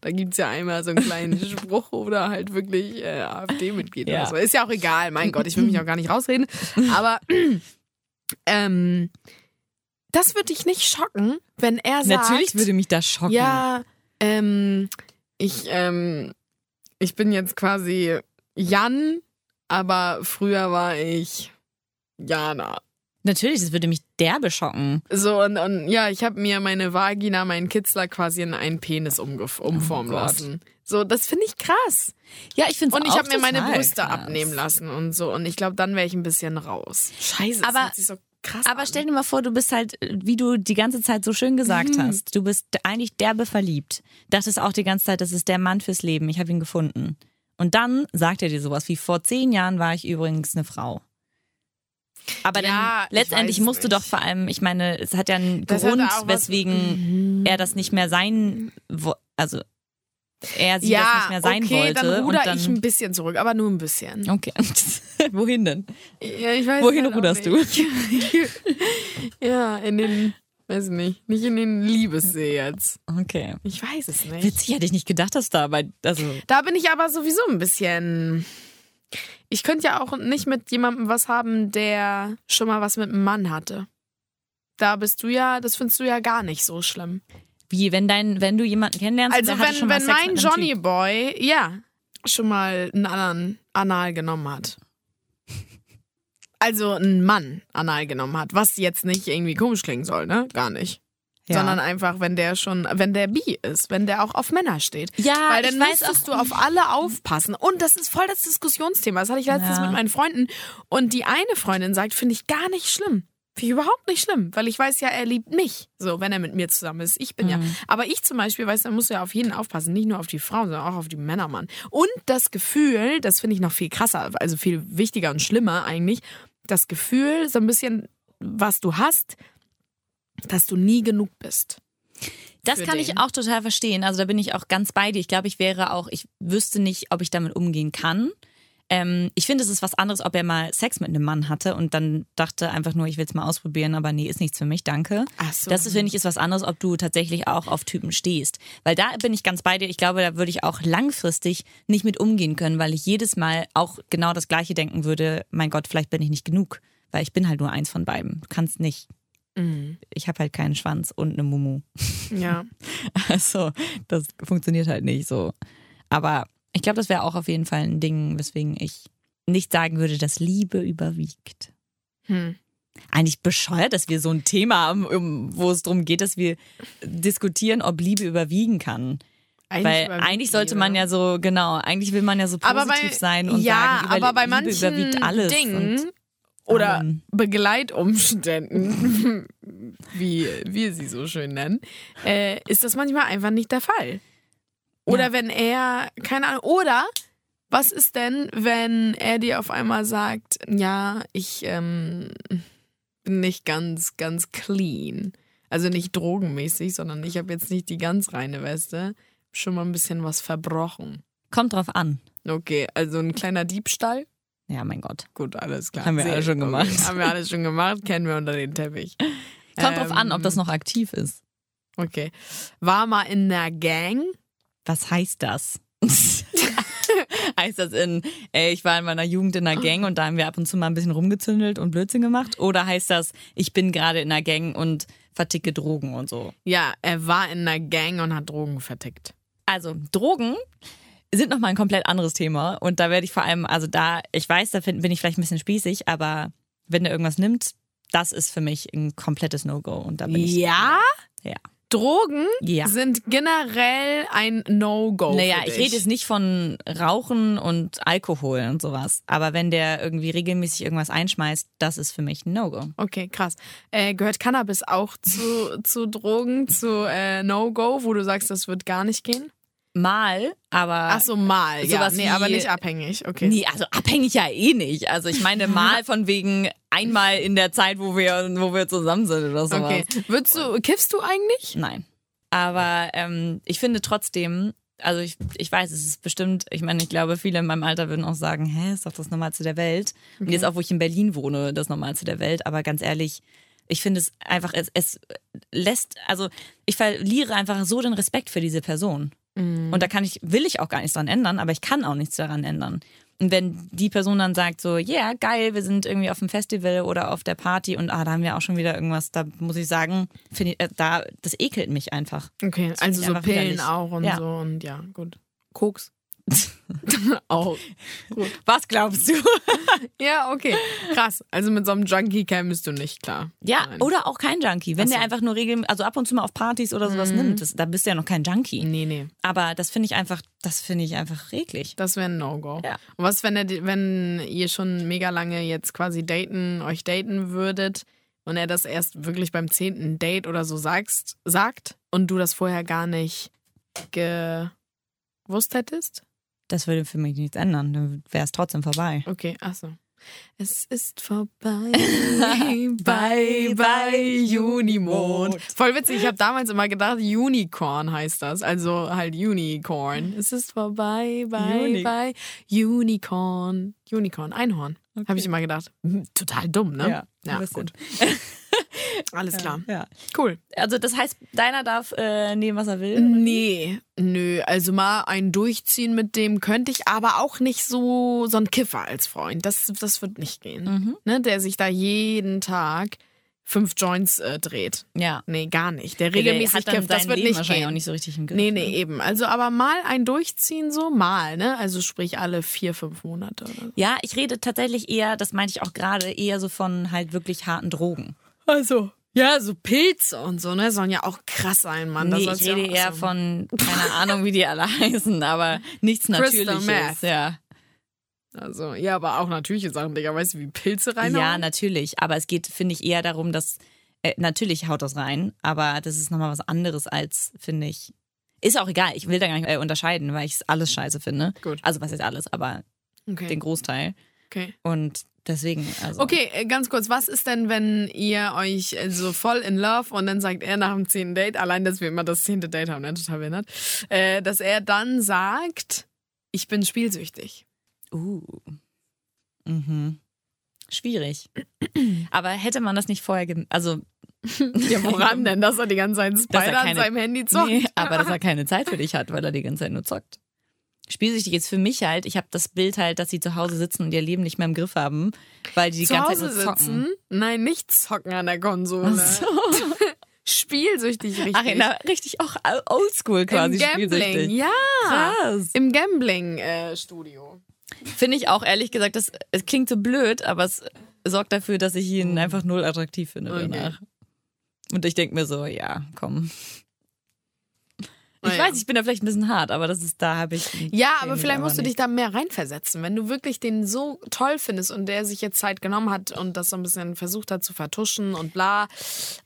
S2: Da gibt es ja einmal so einen kleinen Spruch oder halt wirklich äh, AfD-Mitglied
S3: Ja.
S2: oder so. Ist ja auch egal, mein Gott, ich will mich auch gar nicht rausreden. Aber [clears throat] ähm, das würde dich nicht schocken, wenn er sagt.
S3: Natürlich würde mich das schocken.
S2: Ja, ähm, ich, ähm, ich bin jetzt quasi Jan, aber früher war ich Jana.
S3: Natürlich, das würde mich derbe schocken.
S2: So, und, und ja, ich habe mir meine Vagina, meinen Kitzler quasi in einen Penis umformen
S3: Oh
S2: lassen. So, das finde ich krass.
S3: Ja, ich finde
S2: Und ich habe mir meine Brüste
S3: krass.
S2: abnehmen lassen und so. Und ich glaube, dann wäre ich ein bisschen raus. Scheiße, das
S3: Aber-
S2: sich so krass
S3: Aber
S2: an.
S3: stell dir mal vor, du bist halt, wie du die ganze Zeit so schön gesagt
S2: Mhm.
S3: hast, du bist eigentlich derbe verliebt. Dachtest auch die ganze Zeit, das ist der Mann fürs Leben. Ich habe ihn gefunden. Und dann sagt er dir sowas wie, vor zehn Jahren war ich übrigens eine Frau. Aber
S2: Ja,
S3: dann
S2: ich
S3: letztendlich musst du doch vor allem, ich meine, es hat ja einen
S2: Das
S3: Grund, weswegen
S2: Mhm.
S3: er das nicht mehr sein, wo- also er sie
S2: ja,
S3: das nicht mehr sein
S2: okay,
S3: wollte.
S2: dann ruder
S3: und dann,
S2: ich ein bisschen zurück, aber nur ein bisschen.
S3: Okay. [laughs] Wohin denn?
S2: Ja, ich weiß
S3: Wohin
S2: halt
S3: ruderst
S2: nicht. [laughs] ja, in den, weiß nicht, nicht in den Liebessee jetzt.
S3: Okay.
S2: Ich weiß es nicht.
S3: Witzig, hätte ich nicht gedacht, dass da bei, also,
S2: Da bin ich aber sowieso ein bisschen. Ich könnte ja auch nicht mit jemandem was haben, der schon mal was mit einem Mann hatte. Da bist du ja, das findest du ja gar nicht so schlimm.
S3: Wie, wenn dein, wenn du jemanden kennenlernst,
S2: Also wenn,
S3: schon mal
S2: wenn
S3: Sex
S2: mein Johnny
S3: Typ.
S2: Boy, ja, schon mal einen anderen Anal genommen hat. Also einen Mann Anal genommen hat, was jetzt nicht irgendwie komisch klingen soll, ne? Gar nicht.
S3: Ja.
S2: Sondern einfach, wenn der schon, wenn der bi ist, wenn der auch auf Männer steht.
S3: Ja,
S2: Weil dann müsstest du auf alle aufpassen. Und das ist voll das Diskussionsthema. Das hatte ich letztens
S3: Ja.
S2: mit meinen Freunden. Und die eine Freundin sagt, finde ich gar nicht schlimm. Finde ich überhaupt nicht schlimm, weil ich weiß ja, er liebt mich, so wenn er mit mir zusammen ist. Ich bin ja.
S3: Mhm.
S2: Aber ich zum Beispiel weiß, musst du ja auf jeden aufpassen, nicht nur auf die Frauen, sondern auch auf die Männer, Mann. Und das Gefühl, das finde ich noch viel krasser, also viel wichtiger und schlimmer eigentlich, das Gefühl, so ein bisschen, was du hast, dass du nie genug bist.
S3: Das kann
S2: den.
S3: ich auch total verstehen. Also da bin ich auch ganz bei dir. Ich glaube, ich wäre auch, ich wüsste nicht, ob ich damit umgehen kann. Ähm, ich finde, es ist was anderes, ob er mal Sex mit einem Mann hatte und dann dachte einfach nur, ich will es mal ausprobieren, aber nee, ist nichts für mich, danke.
S2: Ach so.
S3: Das ist, finde ich, ist was anderes, ob du tatsächlich auch auf Typen stehst. Weil da bin ich ganz bei dir. Ich glaube, da würde ich auch langfristig nicht mit umgehen können, weil ich jedes Mal auch genau das Gleiche denken würde, mein Gott, vielleicht bin ich nicht genug. Weil ich bin halt nur eins von beiden. Du kannst nicht.
S2: Mhm.
S3: Ich habe halt keinen Schwanz und eine Mumu.
S2: Ja. [laughs]
S3: Also, das funktioniert halt nicht so. Aber ich glaube, das wäre auch auf jeden Fall ein Ding, weswegen ich nicht sagen würde, dass Liebe überwiegt.
S2: Hm.
S3: Eigentlich bescheuert, dass wir so ein Thema haben, um- wo es darum geht, dass wir diskutieren, ob Liebe überwiegen kann. Weil
S2: überwiegt
S3: eigentlich sollte
S2: Liebe.
S3: man ja so, genau, eigentlich will man ja so
S2: aber
S3: positiv
S2: bei,
S3: sein und
S2: ja,
S3: sagen, über,
S2: aber bei
S3: Liebe
S2: manchen
S3: überwiegt alles.
S2: Dingen
S3: und
S2: oder
S3: allem.
S2: Begleitumständen, [laughs] wie wir sie so schön nennen, äh, ist das manchmal einfach nicht der Fall. Oder
S3: Ja.
S2: wenn er, keine Ahnung, oder was ist denn, wenn er dir auf einmal sagt, ja, ich ähm, bin nicht ganz, ganz clean. Also nicht drogenmäßig, sondern ich habe jetzt nicht die ganz reine Weste. Schon mal ein bisschen was verbrochen.
S3: Kommt drauf an.
S2: Okay, also ein kleiner Diebstahl.
S3: Ja, mein Gott.
S2: Gut, alles klar.
S3: Haben wir alle schon gemacht.
S2: Okay, haben wir alles schon gemacht, kennen wir unter den Teppich.
S3: Kommt drauf an, ob
S2: Ähm,
S3: das noch aktiv ist.
S2: Okay. War mal in einer Gang.
S3: Was heißt das? [laughs] heißt das in, ey, ich war in meiner Jugend in einer Gang und da haben wir ab und zu mal ein bisschen rumgezündelt und Blödsinn gemacht? Oder heißt das, ich bin gerade in einer Gang und verticke Drogen und so?
S2: Ja, er war in einer Gang und hat Drogen vertickt.
S3: Also, Drogen sind nochmal ein komplett anderes Thema und da werde ich vor allem, also da, ich weiß, da bin ich vielleicht ein bisschen spießig, aber wenn er irgendwas nimmt, das ist für mich ein komplettes No-Go und da bin ich.
S2: Ja?
S3: Ja.
S2: Drogen
S3: Ja.
S2: sind generell ein No-Go.
S3: Naja, ich rede jetzt nicht von Rauchen und Alkohol und sowas. Aber wenn der irgendwie regelmäßig irgendwas einschmeißt, das ist für mich ein No-Go.
S2: Okay, krass. Äh, gehört Cannabis auch zu, [laughs] zu Drogen, zu äh, No-Go, wo du sagst, das wird gar nicht gehen?
S3: Mal, aber.
S2: Ach so, mal. Ja,
S3: Sowas
S2: nee,
S3: wie-
S2: aber nicht abhängig. Okay.
S3: Nee, also abhängig ja eh nicht. Also ich meine mal [laughs] von wegen einmal in der Zeit, wo wir, wo wir zusammen sind oder sowas.
S2: Okay. Würdest du, kiffst du eigentlich?
S3: Nein. Aber ähm, ich finde trotzdem, also ich, ich weiß, es ist bestimmt, ich meine, ich glaube, viele in meinem Alter würden auch sagen, hä, ist doch das Normalste der Welt. Und jetzt auch, wo ich in Berlin wohne, das Normalste der Welt. Aber ganz ehrlich, ich finde es einfach, es, es lässt, also ich verliere einfach so den Respekt für diese Person. Und da kann ich, will ich auch gar nichts dran ändern, aber ich kann auch nichts daran ändern. Und wenn die Person dann sagt so, ja, yeah, geil, wir sind irgendwie auf dem Festival oder auf der Party und ah, da haben wir auch schon wieder irgendwas, da muss ich sagen, finde ich, äh, da, das ekelt mich einfach.
S2: Okay,
S3: Das
S2: also so Pillen auch und
S3: Ja.
S2: so und ja, gut. Koks. [laughs] auch.
S3: Was glaubst du? [laughs]
S2: Ja, okay. Krass. Also mit so einem Junkie kämst du nicht klar.
S3: Ja,
S2: Nein.
S3: oder auch kein Junkie. Wenn
S2: Ach so.
S3: der einfach nur regelmäßig, also ab und zu mal auf Partys oder sowas nimmt, das, da bist du ja noch kein Junkie.
S2: Nee, nee.
S3: Aber das finde ich einfach, das finde ich einfach reglich.
S2: Das wäre ein No-Go.
S3: Ja.
S2: Und was, wenn, er, wenn ihr schon mega lange jetzt quasi daten, euch daten würdet und er das erst wirklich beim zehnten Date oder so sagst, sagt und du das vorher gar nicht gewusst hättest?
S3: Das würde für mich nichts ändern. Dann wäre es trotzdem vorbei.
S2: Okay, achso. Es ist vorbei, [laughs] bye, bye, Junimond. Voll witzig, ich habe damals immer gedacht, Unicorn heißt das. Also halt Unicorn. Es ist vorbei, bye,
S3: Uni-
S2: bye, Unicorn. Unicorn, Einhorn. Habe ich immer gedacht. Hm, Total dumm, ne?
S3: Ja,
S2: ja gut. [laughs] Alles klar.
S3: Ja.
S2: Cool.
S3: Also das heißt, deiner darf äh, nehmen, was er will?
S2: Nee, nö. Also mal ein Durchziehen mit dem könnte ich, aber auch nicht so, so ein Kiffer als Freund. Das, das wird nicht gehen.
S3: Mhm.
S2: Ne, der sich da jeden Tag fünf Joints äh, dreht.
S3: Ja.
S2: Nee, gar nicht. Der
S3: Der
S2: regelmäßig
S3: dann
S2: kifft, das wird
S3: Leben
S2: nicht
S3: wahrscheinlich
S2: gehen.
S3: auch nicht so richtig im Griff.
S2: Nee, nee, eben. Also aber mal ein Durchziehen so, mal, ne? Also sprich alle vier, fünf Monate oder so.
S3: Ja, ich rede tatsächlich eher, das meinte ich auch gerade, eher so von halt wirklich harten Drogen.
S2: Also. Ja, so Pilze und so, ne? Sollen ja auch krass sein, Mann.
S3: Nee, ich
S2: ja
S3: rede
S2: auch
S3: eher von, keine Ahnung, wie die alle [laughs] heißen, aber nichts Natürliches.
S2: Meth.
S3: Ja.
S2: Also, ja, aber auch natürliche Sachen, Digga. Weißt du, wie Pilze reinhauen?
S3: ja, natürlich. Aber es geht, finde ich, eher darum, dass, äh, natürlich haut das rein, aber das ist nochmal was anderes als, finde ich. Ist auch egal, ich will da gar nicht äh, unterscheiden, weil ich es alles scheiße finde.
S2: Gut.
S3: Also was jetzt alles, aber
S2: Okay.
S3: den Großteil.
S2: Okay.
S3: Und deswegen, also.
S2: Okay, äh, ganz kurz, was ist denn, wenn ihr euch äh, so voll in love und dann sagt er nach dem zehnten Date, allein, dass wir immer das zehnte Date haben, ne, total behindert, äh, dass er dann sagt, ich bin spielsüchtig.
S3: Uh. Mhm. Schwierig. [clears throat] Aber hätte man das nicht vorher, also [laughs]
S2: Ja, woran [laughs] denn, dass er die ganze Zeit
S3: er
S2: Spider an
S3: keine-
S2: seinem Handy zockt?
S3: Nee, aber dass er keine Zeit für dich hat, weil er die ganze Zeit nur zockt. Spielsüchtig ist für mich halt, ich habe das Bild halt, dass sie zu Hause sitzen und ihr Leben nicht mehr im Griff haben, weil die die
S2: Zu
S3: ganze
S2: Hause
S3: Zeit nur zocken.
S2: sitzen? Nein, nicht zocken an der Konsole. [laughs] Spielsüchtig richtig.
S3: Ach, der, richtig auch oldschool quasi
S2: Im Gambling, ja.
S3: Krass.
S2: Im Gambling-Studio.
S3: Finde ich auch ehrlich gesagt, das, es klingt so blöd, aber es sorgt dafür, dass ich ihn einfach null attraktiv finde
S2: Okay.
S3: danach. Und ich denke mir so, ja, komm. Ich
S2: Naja.
S3: weiß, ich bin da vielleicht ein bisschen hart, aber das ist, da habe ich.
S2: Ja, aber vielleicht
S3: aber
S2: musst du
S3: nicht.
S2: dich da mehr reinversetzen. Wenn du wirklich den so toll findest und der sich jetzt Zeit genommen hat und das so ein bisschen versucht hat zu vertuschen und bla.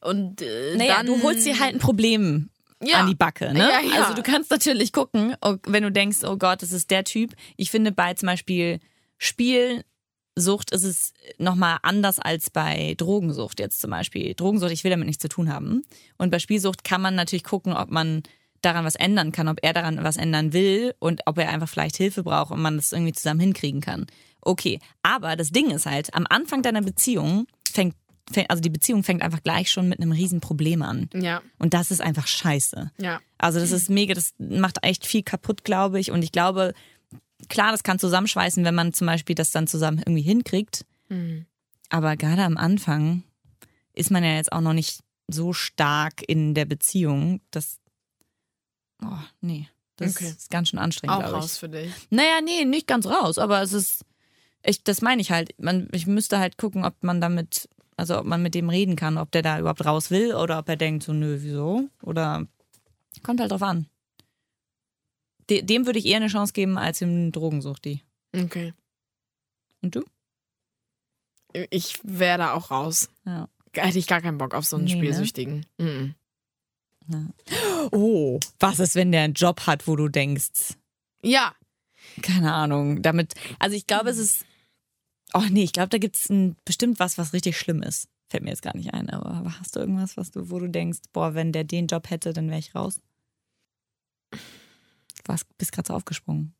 S2: Und äh,
S3: Naja,
S2: dann,
S3: du holst dir halt ein Problem
S2: Ja.
S3: an die Backe, ne?
S2: Ja.
S3: Also du kannst natürlich gucken, oh, wenn du denkst, oh Gott, das ist der Typ. Ich finde bei zum Beispiel Spielsucht ist es nochmal anders als bei Drogensucht jetzt zum Beispiel. Drogensucht, ich will damit nichts zu tun haben. Und bei Spielsucht kann man natürlich gucken, ob man daran was ändern kann, ob er daran was ändern will und ob er einfach vielleicht Hilfe braucht und man das irgendwie zusammen hinkriegen kann. Okay, aber das Ding ist halt, am Anfang deiner Beziehung fängt, fängt also die Beziehung fängt einfach gleich schon mit einem riesen Problem an.
S2: Ja,
S3: Und das ist einfach scheiße.
S2: ja.
S3: Also das ist mega, das macht echt viel kaputt, glaube ich. Und ich glaube, klar, das kann zusammenschweißen, wenn man zum Beispiel das dann zusammen irgendwie hinkriegt.
S2: Mhm.
S3: Aber gerade am Anfang ist man ja jetzt auch noch nicht so stark in der Beziehung, dass. Oh, nee. Das
S2: Okay.
S3: ist ganz schön anstrengend,
S2: Auch
S3: glaube ich.
S2: raus für dich.
S3: Naja, nee, nicht ganz raus, aber es ist. Ich, das meine ich halt. Man, ich müsste halt gucken, ob man damit, also ob man mit dem reden kann, ob der da überhaupt raus will oder ob er denkt, so, nö, wieso? Oder kommt halt drauf an. De, dem würde ich eher eine Chance geben als dem Drogensuchti.
S2: Okay.
S3: Und du?
S2: Ich wäre da auch raus.
S3: Ja.
S2: Hätte ich gar keinen Bock auf so einen
S3: Nee, ne?
S2: Spielsüchtigen. Mhm.
S3: Oh, was ist, wenn der einen Job hat, wo du denkst,
S2: Ja,
S3: keine Ahnung, damit, also ich glaube, es ist, oh nee, ich glaube, da gibt es bestimmt was, was richtig schlimm ist. Fällt mir jetzt gar nicht ein, aber, hast du irgendwas, was du, wo du denkst, boah, wenn der den Job hätte, dann wäre ich raus? Du warst, bist gerade so aufgesprungen.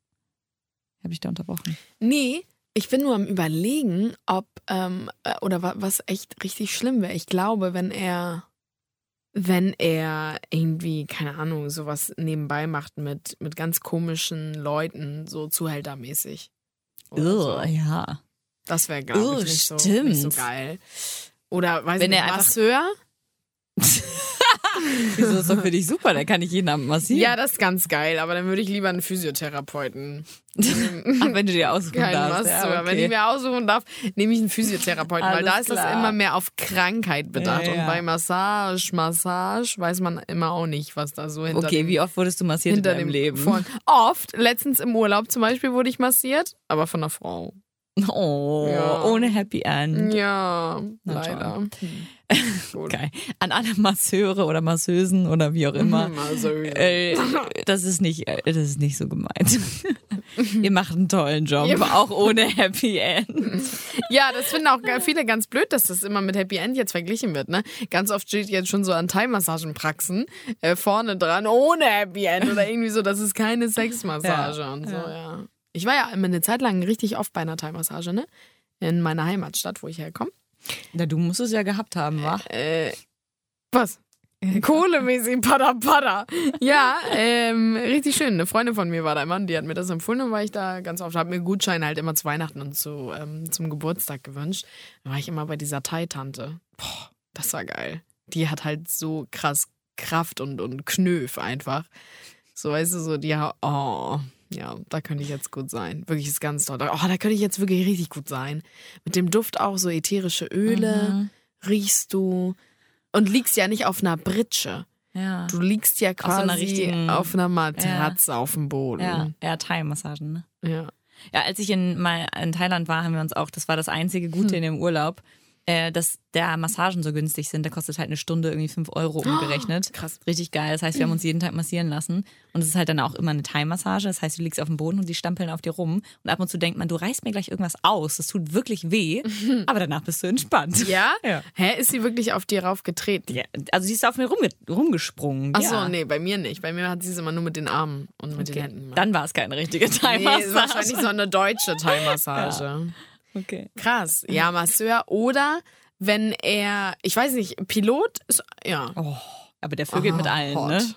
S3: Habe ich da unterbrochen?
S2: Nee, ich bin nur am überlegen, ob, ähm, äh, oder wa was echt richtig schlimm wäre. Ich glaube, wenn er, wenn er irgendwie, keine Ahnung, sowas nebenbei macht mit, mit ganz komischen Leuten, so zuhältermäßig. Oder so.
S3: ja.
S2: Das wäre, glaube
S3: Oh,
S2: ich, nicht so,
S3: stimmt.
S2: nicht so geil. Oder, weiß
S3: Wenn
S2: ich
S3: er
S2: nicht,
S3: einfach-
S2: Masseur? [laughs] [laughs]
S3: Wieso ist doch für dich super? Da kann ich jeden Abend massieren.
S2: Ja, das ist ganz geil, aber dann würde ich lieber einen Physiotherapeuten. [laughs]
S3: Ach, wenn du dir aussuchen
S2: Kein
S3: darfst.
S2: Masseur.
S3: Ja, okay.
S2: Wenn ich mir aussuchen darf, nehme ich einen Physiotherapeuten, weil
S3: Alles
S2: da ist das
S3: klar.
S2: immer mehr auf Krankheit bedacht.
S3: Ja, ja.
S2: Und bei Massage, Massage weiß man immer auch nicht, was da so hinter
S3: okay,
S2: dem,
S3: wie oft wurdest du massiert
S2: hinter
S3: in deinem
S2: dem
S3: Leben?
S2: Vorn- Oft. Letztens im Urlaub zum Beispiel wurde ich massiert, aber von einer Frau.
S3: Oh,
S2: Ja.
S3: ohne Happy End.
S2: Ja,
S3: Na
S2: leider.
S3: Geil. An alle Masseure oder Masseusen oder wie auch immer. [laughs] Äh, das ist nicht, äh, das ist nicht so gemeint. [laughs] Ihr macht einen tollen Job, auch ohne Happy End. [laughs]
S2: Ja, das finden auch viele ganz blöd, dass das immer mit Happy End jetzt verglichen wird. Ne? Ganz oft steht jetzt schon so an Thai-Massagenpraxen äh, vorne dran, ohne Happy End oder irgendwie so, das ist keine Sexmassage
S3: Ja,
S2: und so, ja. Ich war ja immer eine Zeit lang richtig oft bei einer Thai-Massage, ne? In meiner Heimatstadt, wo ich herkomme.
S3: Na, du musst es ja gehabt haben, wa?
S2: Äh, was? Kohlemäßig, pada, pada. Ja, ähm, richtig schön. Eine Freundin von mir war da immer und die hat mir das empfohlen und war ich da ganz oft. Hab mir Gutscheine halt immer zu Weihnachten und zu, ähm, zum Geburtstag gewünscht. Dann war ich immer bei dieser Thai-Tante. Boah, das war geil. Die hat halt so krass Kraft und, und Knöf einfach. So, weißt du, so, die, oh, ja, da könnte ich jetzt gut sein. Wirklich ist ganz toll. Oh, da könnte ich jetzt wirklich richtig gut sein. Mit dem Duft auch so ätherische Öle
S3: Mhm.
S2: riechst du und liegst ja nicht auf einer Britsche.
S3: Ja.
S2: Du liegst ja
S3: so
S2: quasi
S3: einer richtigen-
S2: auf einer Matratze auf dem Boden.
S3: Ja, ja Thai-Massagen, ne?
S2: ja.
S3: Ja, als ich in, mal in Thailand war, haben wir uns auch, das war das einzige Gute in dem Urlaub, äh, dass der Massagen so günstig sind. Da kostet halt eine Stunde irgendwie 5 Euro umgerechnet.
S2: krass.
S3: Richtig geil. Das heißt, wir haben uns jeden Tag massieren lassen. Und es ist halt dann auch immer eine Thai-Massage. Das heißt, du liegst auf dem Boden und die stampeln auf dir rum. Und ab und zu denkt man, du reißt mir gleich irgendwas aus. Das tut wirklich weh. [laughs] Aber danach bist du entspannt.
S2: Ja?
S3: Ja.
S2: Hä, ist sie wirklich auf dir raufgetreten?
S3: Ja, also sie ist auf mir rumge rumgesprungen.
S2: Ach so,
S3: ja.
S2: nee, bei mir nicht. Bei mir hat sie es immer nur mit den Armen und mit den
S3: Okay.
S2: Händen gemacht.
S3: Dann war es keine richtige
S2: nee,
S3: Thai-Massage.
S2: ist wahrscheinlich so eine deutsche Thai-Massage. [laughs]
S3: Okay.
S2: Krass. Ja, Masseur oder wenn er, ich weiß nicht, Pilot ist, ja.
S3: Oh, aber der vögelt
S2: Oh,
S3: mit allen,
S2: hot.
S3: ne?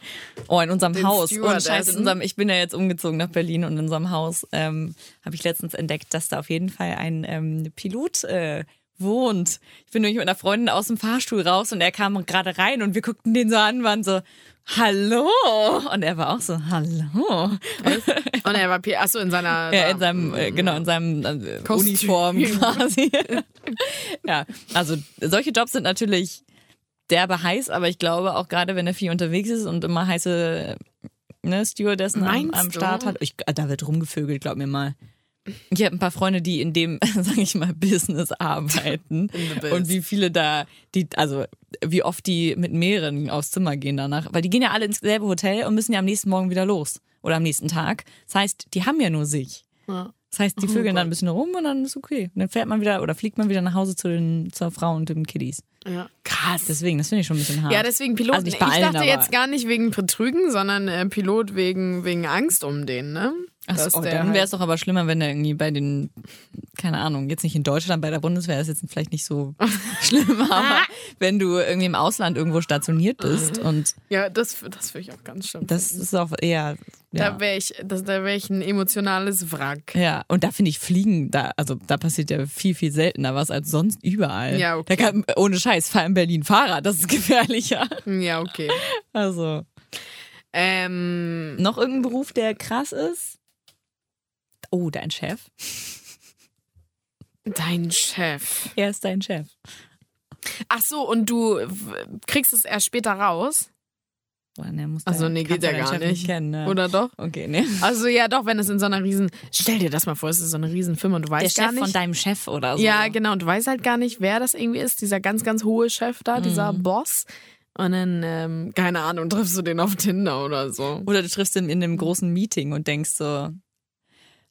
S3: Oh, in unserem
S2: Den
S3: Haus. Und. Scheiße, in unserem, ich bin ja jetzt umgezogen nach Berlin und in unserem Haus ähm, habe ich letztens entdeckt, dass da auf jeden Fall ein ähm, Pilot äh, wohnt. Ich bin nämlich mit einer Freundin aus dem Fahrstuhl raus und er kam gerade rein und wir guckten den so an, waren so, hallo. Und er war auch so, hallo.
S2: Und er war, Pi- ach so, in seiner,
S3: Ja, in seinem, äh, genau, in seinem äh. Uniform [laughs] quasi. ja, also solche Jobs sind natürlich derbe heiß, aber ich glaube auch gerade, wenn er viel unterwegs ist und immer heiße ne, Stewardessen am, am? Start hat, ich, da wird rumgevögelt, glaub mir mal. Ich habe ein paar Freunde, die in dem, [laughs] sage ich mal, Business arbeiten.
S2: Biz.
S3: Und wie viele da, die, also wie oft die mit mehreren aufs Zimmer gehen danach. Weil die gehen ja alle ins selbe Hotel und müssen ja am nächsten Morgen wieder los. Oder am nächsten Tag. Das heißt, die haben ja nur sich.
S2: Ja.
S3: Das heißt, die
S2: Oh
S3: vögeln dann ein bisschen rum und dann ist okay. Und dann fährt man wieder oder fliegt man wieder nach Hause zu den, zur Frau und den Kiddies.
S2: ja. Krass.
S3: Deswegen, das finde ich schon ein bisschen hart.
S2: Ja, deswegen Pilot.
S3: Also
S2: ich dachte jetzt gar nicht wegen Betrügen, sondern äh, Pilot wegen, wegen Angst um den, ne?
S3: Ach
S2: der
S3: dann
S2: halt-
S3: wäre es doch aber schlimmer, wenn er irgendwie bei den, keine Ahnung, jetzt nicht in Deutschland, bei der Bundeswehr ist jetzt vielleicht nicht so [laughs] schlimm, aber wenn du irgendwie im Ausland irgendwo stationiert bist und
S2: Ja, das, das würde ich auch ganz schlimm.
S3: das ist auch eher, ja.
S2: Da wäre ich, das, da wäre ich ein emotionales Wrack.
S3: Ja, und da finde ich Fliegen, da, also da passiert ja viel, viel seltener was als sonst überall.
S2: Ja, okay.
S3: Da kann, ohne Scheiß, fahr in Berlin Fahrrad, das ist [laughs] gefährlicher.
S2: Ja, okay.
S3: Also.
S2: Ähm,
S3: Noch irgendein Beruf, der krass ist? Oh, dein Chef.
S2: dein Chef.
S3: Er ist dein Chef.
S2: Ach so, und du kriegst es erst später raus? Also,
S3: der-
S2: nee, geht ja gar
S3: Chef
S2: nicht.
S3: kennen, ne?
S2: Oder doch?
S3: Okay, ne.
S2: Also ja, doch, wenn es in so einer riesen... Stell dir das mal vor, es ist so eine riesen Firma und du
S3: Der
S2: weißt gar
S3: Chef
S2: nicht...
S3: von deinem Chef oder so.
S2: Ja, genau. Und du weißt halt gar nicht, wer das irgendwie ist, dieser ganz, ganz hohe Chef da, dieser
S3: Mhm.
S2: Boss. Und dann, ähm, keine Ahnung, triffst du den auf Tinder oder so.
S3: Oder du triffst ihn in einem großen Meeting und denkst so,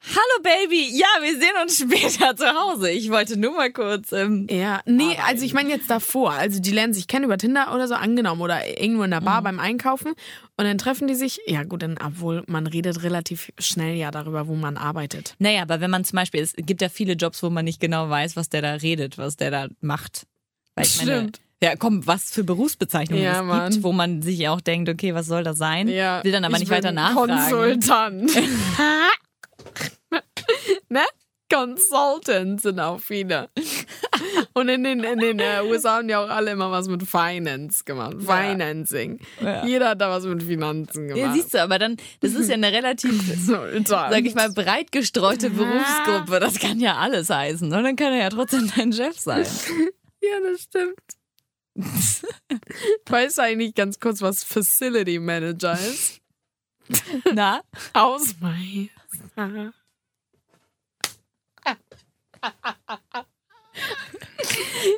S3: Hallo Baby, ja, wir sehen uns später zu Hause. Ich wollte nur mal kurz. Ähm,
S2: Ja, nee,
S3: Arbeiten.
S2: also ich meine jetzt davor. Also die lernen sich kennen über Tinder oder so, angenommen. Oder irgendwo in der
S3: Mhm.
S2: Bar beim Einkaufen. Und dann treffen die sich. Ja gut, dann obwohl man redet relativ schnell ja darüber, wo man arbeitet.
S3: naja, aber wenn man zum Beispiel, es gibt ja viele Jobs, wo man nicht genau weiß, was der da redet, was der da macht. Weil ich meine,
S2: Stimmt.
S3: ja, komm, was für Berufsbezeichnungen
S2: Ja,
S3: es
S2: Mann.
S3: gibt, wo man sich auch denkt, okay, was soll das sein?
S2: Ja,
S3: Will dann aber
S2: ich
S3: nicht weiter nachfragen.
S2: Konsultant. [laughs] [laughs] [laughs] ne? Consultants sind auch viele. Und in den, in den äh, USA haben die auch alle immer was mit Finance gemacht. Financing.
S3: Ja.
S2: Jeder hat da was mit Finanzen gemacht.
S3: Ja, siehst du, aber dann, das ist ja eine relativ, [laughs] sag ich mal, breit gestreute Berufsgruppe. Das kann ja alles heißen. Und dann kann er ja trotzdem dein Chef sein. [laughs]
S2: Ja, das stimmt. weißt du eigentlich ganz kurz, was Facility Manager ist?
S3: Na? [laughs]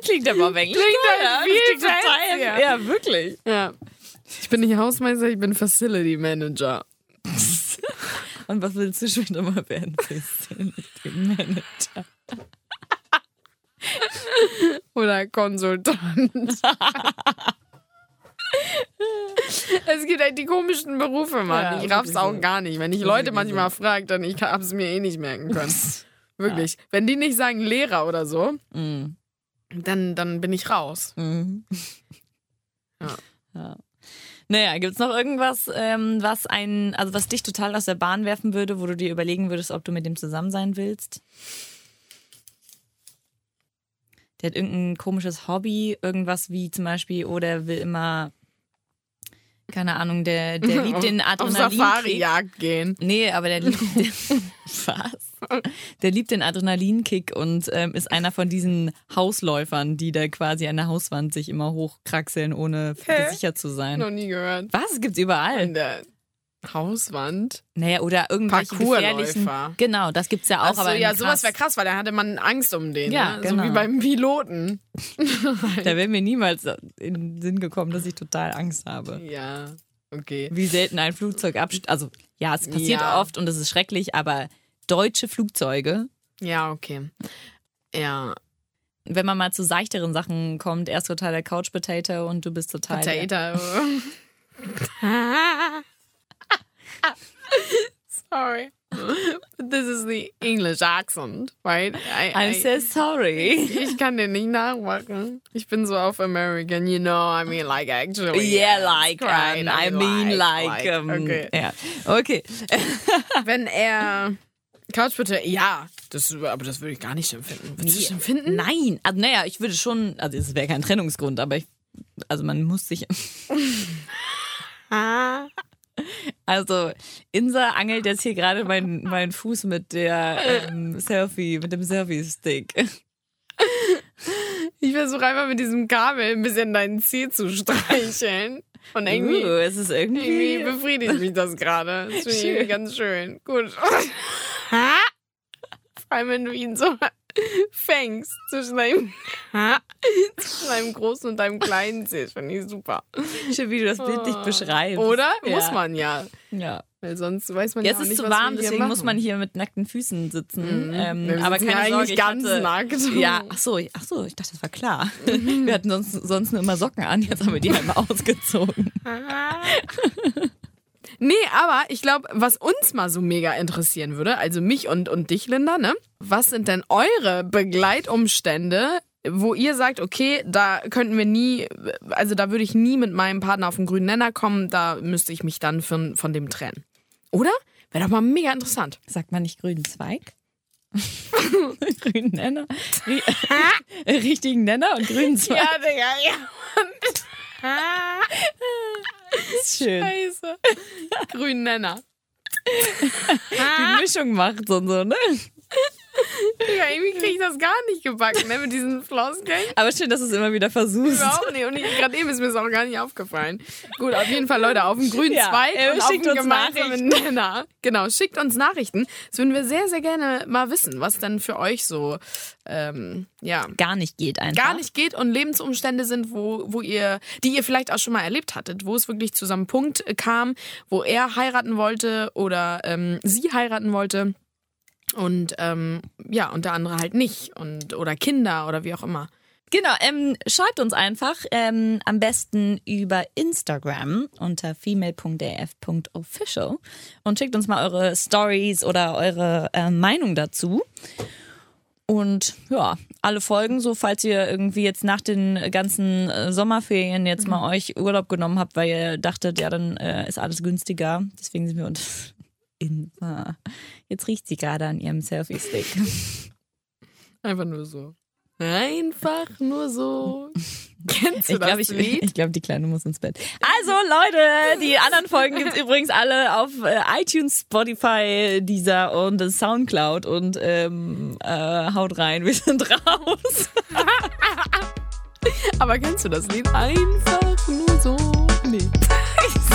S3: Klingt aber auf Englisch.
S2: Klingt
S3: toll,
S2: halt
S3: ja.
S2: viel
S3: Klingt total-
S2: fancier.
S3: Ja, wirklich.
S2: Ja. Ich bin nicht Hausmeister, ich bin Facility Manager. [laughs]
S3: Und was willst du später mal werden? Facility Manager.
S2: Oder Konsultant. [laughs] es gibt halt die komischen Berufe, Mann.
S3: Ja,
S2: ich raff's auch gar nicht. Wenn ich Leute manchmal
S3: so.
S2: frage, dann ich hab's mir eh nicht merken können. [laughs] Wirklich. Wenn die nicht sagen Lehrer oder so,
S3: Mhm.
S2: dann, dann bin ich raus.
S3: Mhm.
S2: Ja. [laughs]
S3: ja. Naja, gibt's noch irgendwas, ähm, was ein, also was dich total aus der Bahn werfen würde, wo du dir überlegen würdest, ob du mit dem zusammen sein willst? Der hat irgendein komisches Hobby, irgendwas wie zum Beispiel, oder will immer, keine Ahnung, der, der [laughs] liebt den
S2: Auf
S3: Adrenalin.
S2: Safari-Jagd gehen.
S3: Nee, aber der liebt den, [laughs] was? Der liebt den Adrenalinkick und ähm, ist einer von diesen Hausläufern, die da quasi an der Hauswand sich immer hochkraxeln, ohne
S2: Hä?
S3: gesichert zu sein.
S2: Noch nie gehört.
S3: Was? Gibt's überall.
S2: Hauswand.
S3: Naja, oder irgendwelche gefährlichen. Genau, das gibt's ja auch.
S2: Achso,
S3: aber
S2: ja,
S3: krass.
S2: sowas wäre krass, weil da hatte man Angst um den.
S3: Ja,
S2: ne?
S3: genau.
S2: So wie beim Piloten. [laughs]
S3: Da wäre mir niemals in den Sinn gekommen, dass ich total Angst habe.
S2: Ja, okay.
S3: Wie selten ein Flugzeug abstürzt. Also, ja, es passiert
S2: Ja.
S3: oft und es ist schrecklich, aber deutsche Flugzeuge,
S2: Ja, okay. Ja,
S3: wenn man mal zu seichteren Sachen kommt, er ist total der Couch Potato und du bist total der,
S2: Potato. [laughs] Sorry. But [laughs] this is the English accent, right? I,
S3: I'm
S2: I-
S3: so sorry. [laughs]
S2: ich kann den nicht nachmachen. Ich bin so auf American, you know, I mean like actually.
S3: Yeah, like,
S2: great.
S3: um, I mean like, um,
S2: okay.
S3: ja. Okay. [laughs]
S2: Wenn er Couch Potato, ja, das, aber das würde ich gar nicht schlimm finden. Würdest du schlimm finden?
S3: Nein, also naja, ich würde schon, also es wäre kein Trennungsgrund, aber ich, also man muss sich,
S2: Ah.
S3: Also Insa angelt jetzt hier gerade meinen mein Fuß mit der ähm, Selfie, mit dem Selfie-Stick.
S2: Ich versuche einfach mit diesem Kabel ein bisschen deinen Zeh zu streicheln. Und irgendwie,
S3: Uh, es ist
S2: irgendwie
S3: irgendwie,
S2: befriedigt mich das gerade. Das finde ich ganz schön. Gut. [laughs] Vor allem, wenn du ihn so [laughs] fängst zwischen deinem, [laughs] zwischen deinem großen und deinem kleinen. Das finde ich super.
S3: schön, wie du das bildlich beschreibst.
S2: Oder?
S3: Ja.
S2: Muss man ja.
S3: Ja.
S2: Weil sonst weiß man
S3: Jetzt
S2: ja auch
S3: ist es zu warm, deswegen muss
S2: machen.
S3: man hier mit nackten Füßen sitzen. Ähm,
S2: Wir
S3: aber keine
S2: ja
S3: Sorge,
S2: eigentlich
S3: ich
S2: ganz
S3: hatte,
S2: nackt.
S3: Ja, ach so, ach so, ich dachte, das war klar. Wir hatten sonst, sonst nur immer Socken an, jetzt haben wir die einmal [laughs] ausgezogen.
S2: Nee, aber ich glaube, was uns mal so mega interessieren würde, also mich und, und dich, Linda, ne? Was sind denn eure Begleitumstände, wo ihr sagt, okay, da könnten wir nie, also da würde ich nie mit meinem Partner auf den grünen Nenner kommen, da müsste ich mich dann von, von dem trennen. Oder? Wäre doch mal mega interessant.
S3: Sagt man nicht grünen Zweig? [laughs] grünen Nenner? Ri- [laughs] Richtigen Nenner und grünen Zweig.
S2: Ja, Digga, ja.
S3: Ist schön.
S2: Scheiße. Grünen Nenner.
S3: Die Mischung macht und so, ne?
S2: Digga, irgendwie kriege ich das gar nicht gebacken, ne, mit diesen Floskeln.
S3: Aber schön, dass du es immer wieder versuchst.
S2: Überhaupt nicht. Und gerade eben ist mir das auch gar nicht aufgefallen. Gut, auf jeden Fall, Leute, auf dem [laughs] grünen
S3: Ja,
S2: Zweig
S3: äh,
S2: und auf
S3: uns
S2: gemeinsamen Nenner. Genau, schickt uns Nachrichten. Das würden wir sehr, sehr gerne mal wissen, was dann für euch so, ähm, ja,
S3: Gar nicht geht einfach.
S2: gar nicht geht und Lebensumstände sind, wo, wo ihr, die ihr vielleicht auch schon mal erlebt hattet, wo es wirklich zu so einem Punkt äh, kam, wo er heiraten wollte oder ähm, sie heiraten wollte und ähm, ja, und der andere halt nicht und oder Kinder oder wie auch immer.
S3: Genau, ähm, schreibt uns einfach ähm, am besten über Instagram unter female.df.official und schickt uns mal eure Stories oder eure äh, Meinung dazu. Und ja, alle Folgen, so falls ihr irgendwie jetzt nach den ganzen äh, Sommerferien jetzt mal euch Urlaub genommen habt, weil ihr dachtet, ja, dann äh, ist alles günstiger. Deswegen sind wir uns in. Ah, Jetzt riecht sie gerade an ihrem Selfie-Stick.
S2: Einfach nur so. Einfach nur so. Kennst du
S3: Ich
S2: das
S3: glaube, ich,
S2: Lied?
S3: ich glaub, die Kleine muss ins Bett. Also, Leute, die anderen Folgen gibt's [laughs] übrigens alle auf äh, iTunes, Spotify, Deezer und Soundcloud. Und ähm, äh, haut rein, wir sind raus. [laughs]
S2: Aber kennst du das Lied? Einfach nur so. Nee. [laughs]